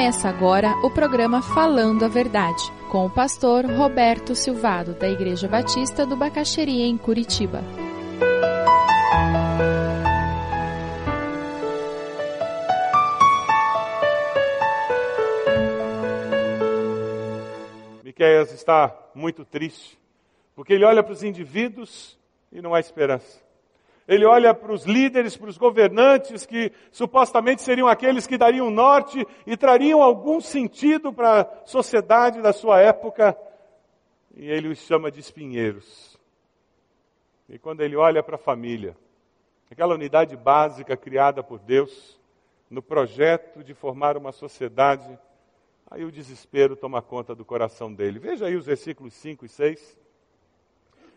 Começa agora o programa Falando a Verdade, com o pastor Roberto Silvado, da Igreja Batista do Bacaxeria, em Curitiba. Miqueias está muito triste, porque ele olha para os indivíduos e não há esperança. Ele olha para os líderes, para os governantes, que supostamente seriam aqueles que dariam norte e trariam algum sentido para a sociedade da sua época, e ele os chama de espinheiros. E quando ele olha para a família, aquela unidade básica criada por Deus, no projeto de formar uma sociedade, aí o desespero toma conta do coração dele. Veja aí os versículos 5 e 6.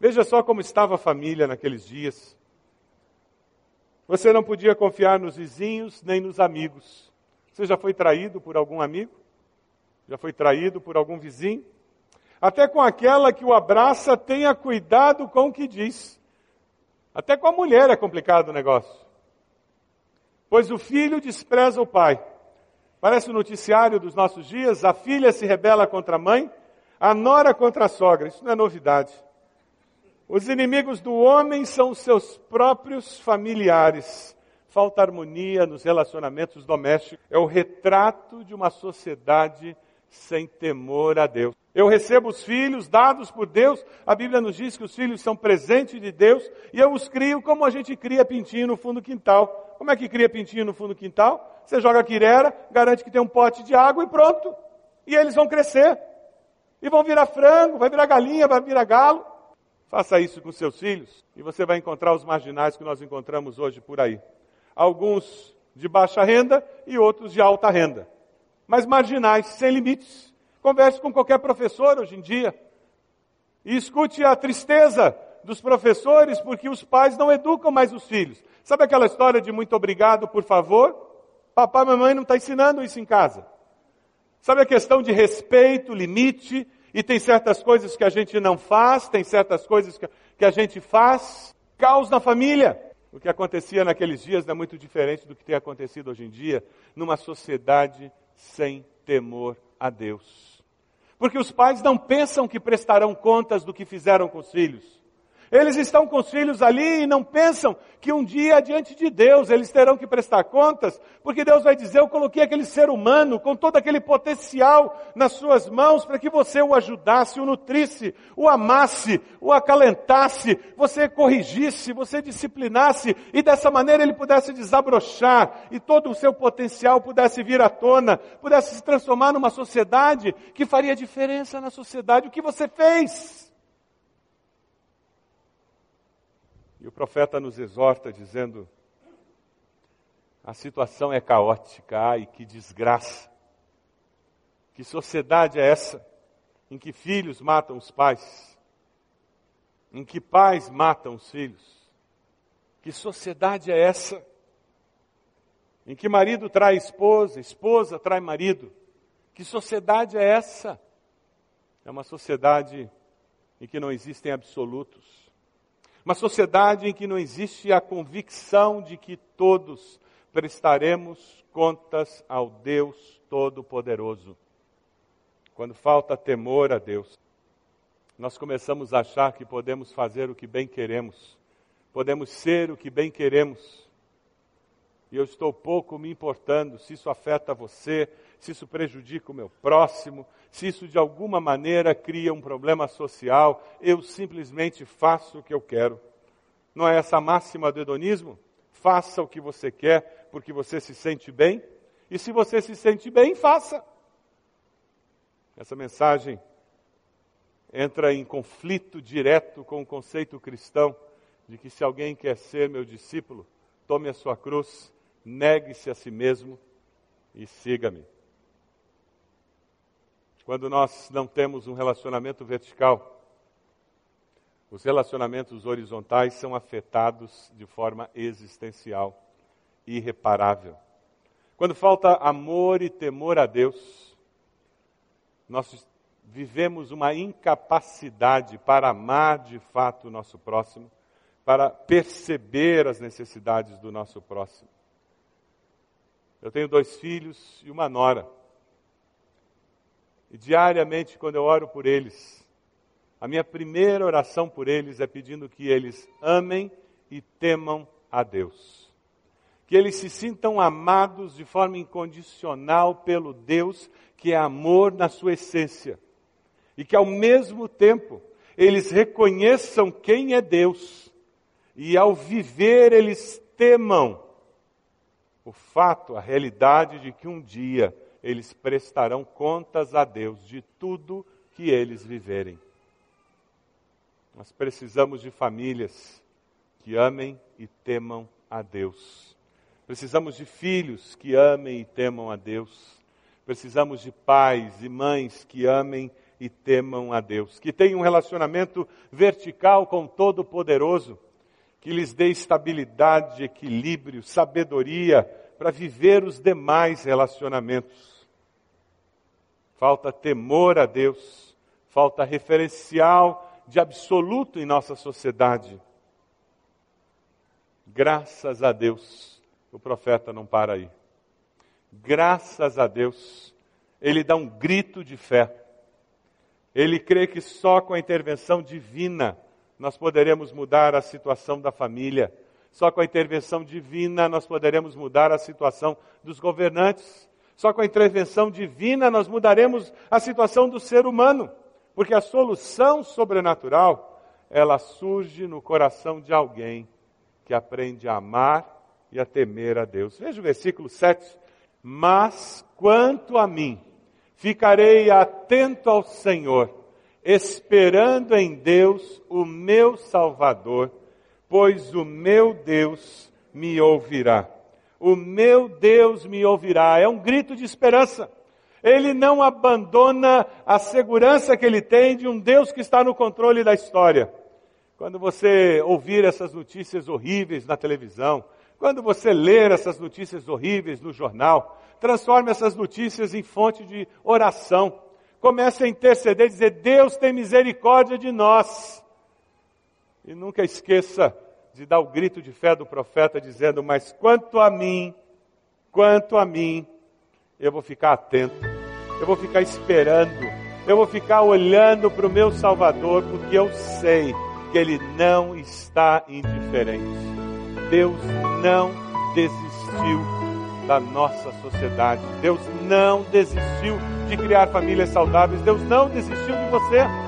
Veja só como estava a família naqueles dias. Você não podia confiar nos vizinhos nem nos amigos. Você já foi traído por algum amigo? Já foi traído por algum vizinho? Até com aquela que o abraça, tenha cuidado com o que diz. Até com a mulher é complicado o negócio. Pois o filho despreza o pai. Parece o noticiário dos nossos dias: a filha se rebela contra a mãe, a nora contra a sogra. Isso não é novidade. Os inimigos do homem são seus próprios familiares. Falta harmonia nos relacionamentos domésticos. É o retrato de uma sociedade sem temor a Deus. Eu recebo os filhos dados por Deus. A Bíblia nos diz que os filhos são presentes de Deus e eu os crio como a gente cria pintinho no fundo do quintal. Como é que cria pintinho no fundo do quintal? Você joga quirera, garante que tem um pote de água e pronto. E eles vão crescer. E vão virar frango, vai virar galinha, vai virar galo. Faça isso com seus filhos e você vai encontrar os marginais que nós encontramos hoje por aí. Alguns de baixa renda e outros de alta renda. Mas marginais, sem limites. Converse com qualquer professor hoje em dia. E escute a tristeza dos professores porque os pais não educam mais os filhos. Sabe aquela história de muito obrigado, por favor? Papai e mamãe não está ensinando isso em casa. Sabe a questão de respeito, limite, e tem certas coisas que a gente não faz, tem certas coisas que, a gente faz. Caos na família. O que acontecia naqueles dias é muito diferente do que tem acontecido hoje em dia, numa sociedade sem temor a Deus. Porque os pais não pensam que prestarão contas do que fizeram com os filhos. Eles estão com os filhos ali e não pensam que um dia, diante de Deus, eles terão que prestar contas, porque Deus vai dizer: Eu coloquei aquele ser humano com todo aquele potencial nas suas mãos para que você o ajudasse, o nutrisse, o amasse, o acalentasse, você corrigisse, você disciplinasse e dessa maneira ele pudesse desabrochar e todo o seu potencial pudesse vir à tona, pudesse se transformar numa sociedade que faria diferença na sociedade. O que você fez? E o profeta nos exorta dizendo: a situação é caótica, ai que desgraça. Que sociedade é essa em que filhos matam os pais? Em que pais matam os filhos? Que sociedade é essa? Em que marido trai esposa, esposa trai marido? Que sociedade é essa? É uma sociedade em que não existem absolutos uma sociedade em que não existe a convicção de que todos prestaremos contas ao Deus Todo-Poderoso. Quando falta temor a Deus, nós começamos a achar que podemos fazer o que bem queremos, podemos ser o que bem queremos. E eu estou pouco me importando se isso afeta você, se isso prejudica o meu próximo, se isso de alguma maneira cria um problema social, eu simplesmente faço o que eu quero. Não é essa a máxima do hedonismo? Faça o que você quer porque você se sente bem, e se você se sente bem, faça. Essa mensagem entra em conflito direto com o conceito cristão de que se alguém quer ser meu discípulo, tome a sua cruz, negue-se a si mesmo e siga-me. Quando nós não temos um relacionamento vertical, os relacionamentos horizontais são afetados de forma existencial, irreparável. Quando falta amor e temor a Deus, nós vivemos uma incapacidade para amar de fato o nosso próximo, para perceber as necessidades do nosso próximo. Eu tenho dois filhos e uma nora. E diariamente, quando eu oro por eles, a minha primeira oração por eles é pedindo que eles amem e temam a Deus. Que eles se sintam amados de forma incondicional pelo Deus que é amor na sua essência. E que ao mesmo tempo eles reconheçam quem é Deus. E ao viver eles temam o fato, a realidade de que um dia eles prestarão contas a Deus de tudo que eles viverem. Nós precisamos de famílias que amem e temam a Deus. Precisamos de filhos que amem e temam a Deus. Precisamos de pais e mães que amem e temam a Deus, que tenham um relacionamento vertical com Todo-Poderoso, que lhes dê estabilidade, equilíbrio, sabedoria para viver os demais relacionamentos. Falta temor a Deus, falta referencial de absoluto em nossa sociedade. Graças a Deus, o profeta não para aí. Graças a Deus, ele dá um grito de fé. Ele crê que só com a intervenção divina nós poderemos mudar a situação da família. Só com a intervenção divina nós poderemos mudar a situação dos governantes. Só com a intervenção divina nós mudaremos a situação do ser humano. Porque a solução sobrenatural, ela surge no coração de alguém que aprende a amar e a temer a Deus. Veja o versículo 7. Mas quanto a mim, ficarei atento ao Senhor esperando em Deus o meu Salvador, pois o meu Deus me ouvirá. O meu Deus me ouvirá. É um grito de esperança. Ele não abandona a segurança que ele tem de um Deus que está no controle da história. Quando você ouvir essas notícias horríveis na televisão, quando você ler essas notícias horríveis no jornal, transforme essas notícias em fonte de oração comece a interceder dizer: Deus tem misericórdia de nós. E nunca esqueça de dar o grito de fé do profeta, dizendo: Mas quanto a mim, quanto a mim, eu vou ficar atento, eu vou ficar esperando, eu vou ficar olhando para o meu Salvador, porque eu sei que Ele não está indiferente. Deus não desistiu da nossa sociedade. Deus não desistiu de criar famílias saudáveis. Deus não desistiu de você.